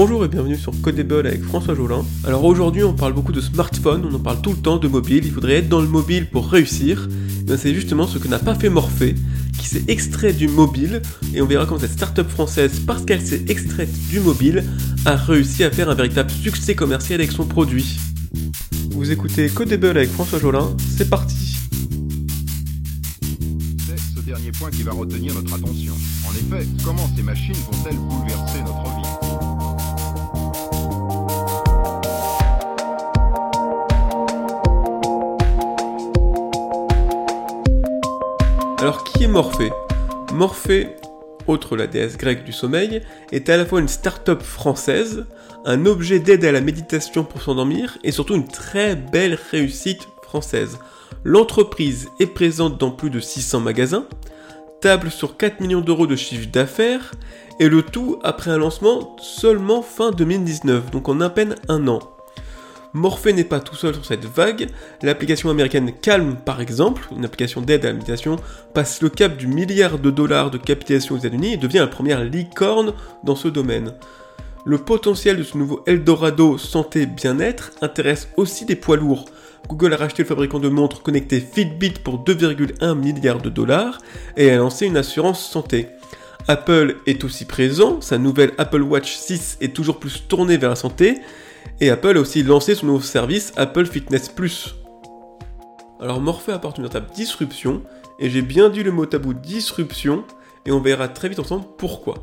Bonjour et bienvenue sur Codable avec François Jolin. Alors aujourd'hui on parle beaucoup de smartphone, on en parle tout le temps de mobile, il faudrait être dans le mobile pour réussir. Eh c'est justement ce que n'a pas fait Morphée, qui s'est extrait du mobile, et on verra comment cette start-up française, parce qu'elle s'est extraite du mobile, a réussi à faire un véritable succès commercial avec son produit. Vous écoutez Codable avec François Jolin, c'est parti C'est ce dernier point qui va retenir notre attention. En effet, comment ces machines vont-elles bouleverser notre vie? Alors qui est Morphée? Morphée, autre la déesse grecque du sommeil, est à la fois une start-up française, un objet d'aide à la méditation pour s'endormir et surtout une très belle réussite française. L'entreprise est présente dans plus de 600 magasins, table sur 4 millions d'euros de chiffre d'affaires et le tout après un lancement seulement fin 2019, donc en à peine un an. Morphée n'est pas tout seul sur cette vague. L'application américaine Calm, par exemple, une application d'aide à la méditation, passe le cap du milliard de dollars de capitalisation aux États-Unis et devient la première licorne dans ce domaine. Le potentiel de ce nouveau Eldorado santé bien-être intéresse aussi des poids lourds. Google a racheté le fabricant de montres connectées Fitbit pour 2,1 milliards de dollars et a lancé une assurance santé. Apple est aussi présent, sa nouvelle Apple Watch 6 est toujours plus tournée vers la santé, et Apple a aussi lancé son nouveau service Apple Fitness Plus. Alors Morphe apporte une véritable disruption, et j'ai bien dit le mot tabou disruption, et on verra très vite ensemble pourquoi.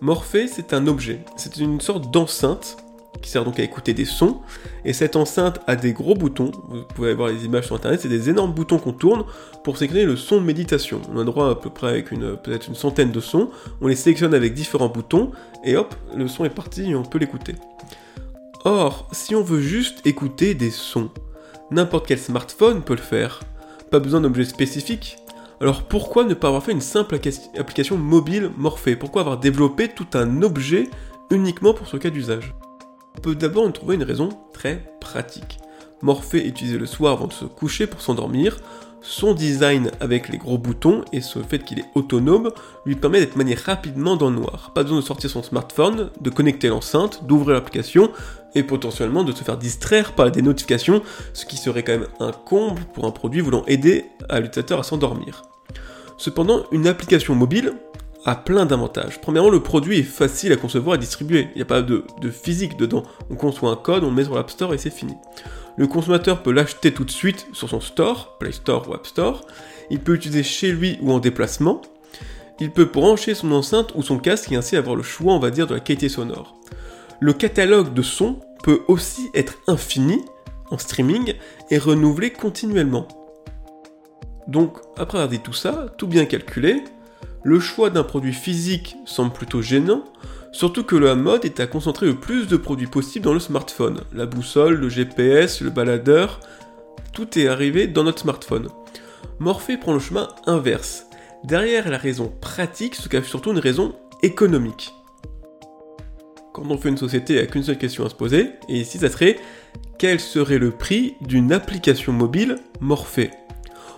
Morphée, c'est un objet, c'est une sorte d'enceinte qui sert donc à écouter des sons, et cette enceinte a des gros boutons, vous pouvez voir les images sur internet, c'est des énormes boutons qu'on tourne pour sélectionner le son de méditation. On a droit à peu près avec peut-être une centaine de sons, on les sélectionne avec différents boutons, et hop, le son est parti et on peut l'écouter. Or, si on veut juste écouter des sons, n'importe quel smartphone peut le faire. Pas besoin d'objets spécifiques. Alors pourquoi ne pas avoir fait une simple application mobile Morphée? Pourquoi avoir développé tout un objet uniquement pour ce cas d'usage? On peut d'abord trouver une raison très pratique. Morphée utilisé le soir avant de se coucher pour s'endormir, son design avec les gros boutons et ce fait qu'il est autonome lui permet d'être manié rapidement dans le noir. Pas besoin de sortir son smartphone, de connecter l'enceinte, d'ouvrir l'application et potentiellement de se faire distraire par des notifications, ce qui serait quand même un comble pour un produit voulant aider à l'utilisateur à s'endormir. Cependant, une application mobile a plein d'avantages. Premièrement, le produit est facile à concevoir et distribuer. Il n'y a pas de, physique dedans. On conçoit un code, on met sur l'App Store et c'est fini. Le consommateur peut l'acheter tout de suite sur son store, Play Store ou App Store. Il peut l'utiliser chez lui ou en déplacement. Il peut brancher son enceinte ou son casque et ainsi avoir le choix, on va dire, de la qualité sonore. Le catalogue de sons peut aussi être infini en streaming et renouvelé continuellement. Donc, après avoir dit tout ça, tout bien calculé, le choix d'un produit physique semble plutôt gênant, Surtout que la mode est à concentrer le plus de produits possible dans le smartphone. La boussole, le GPS, le baladeur, tout est arrivé dans notre smartphone. Morphée prend le chemin inverse. Derrière la raison pratique se cache surtout une raison économique. Quand on fait une société, il n'y a qu'une seule question à se poser, et ici ça serait quel serait le prix d'une application mobile Morphée?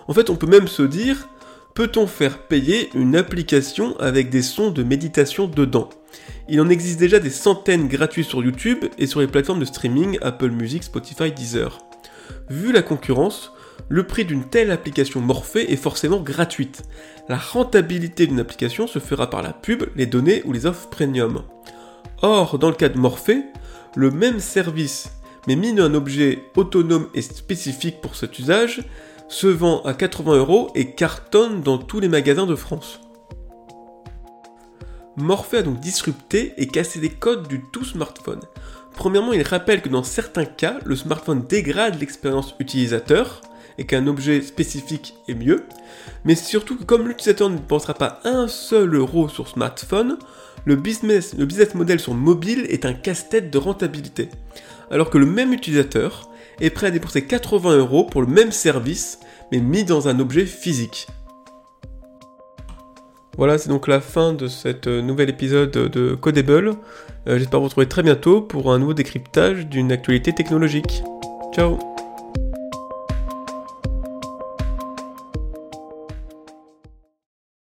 En fait, on peut même se dire peut-on faire payer une application avec des sons de méditation dedans? Il en existe déjà des centaines gratuits sur YouTube et sur les plateformes de streaming Apple Music, Spotify, Deezer. Vu la concurrence, le prix d'une telle application Morphée est forcément gratuite. La rentabilité d'une application se fera par la pub, les données ou les offres premium. Or, dans le cas de Morphée, le même service, mais dans un objet autonome et spécifique pour cet usage, se vend à 80 euros et cartonne dans tous les magasins de France. Morphe a donc disrupté et cassé les codes du tout smartphone. Premièrement, il rappelle que dans certains cas, le smartphone dégrade l'expérience utilisateur et qu'un objet spécifique est mieux, mais surtout que comme l'utilisateur ne pensera pas un seul euro sur smartphone, le business, le business model sur mobile est un casse-tête de rentabilité. Alors que le même utilisateur est prêt à dépenser 80 euros pour le même service, mais mis dans un objet physique. Voilà, c'est donc la fin de cet euh, nouvel épisode de Codable. Euh, j'espère vous retrouver très bientôt pour un nouveau décryptage d'une actualité technologique. Ciao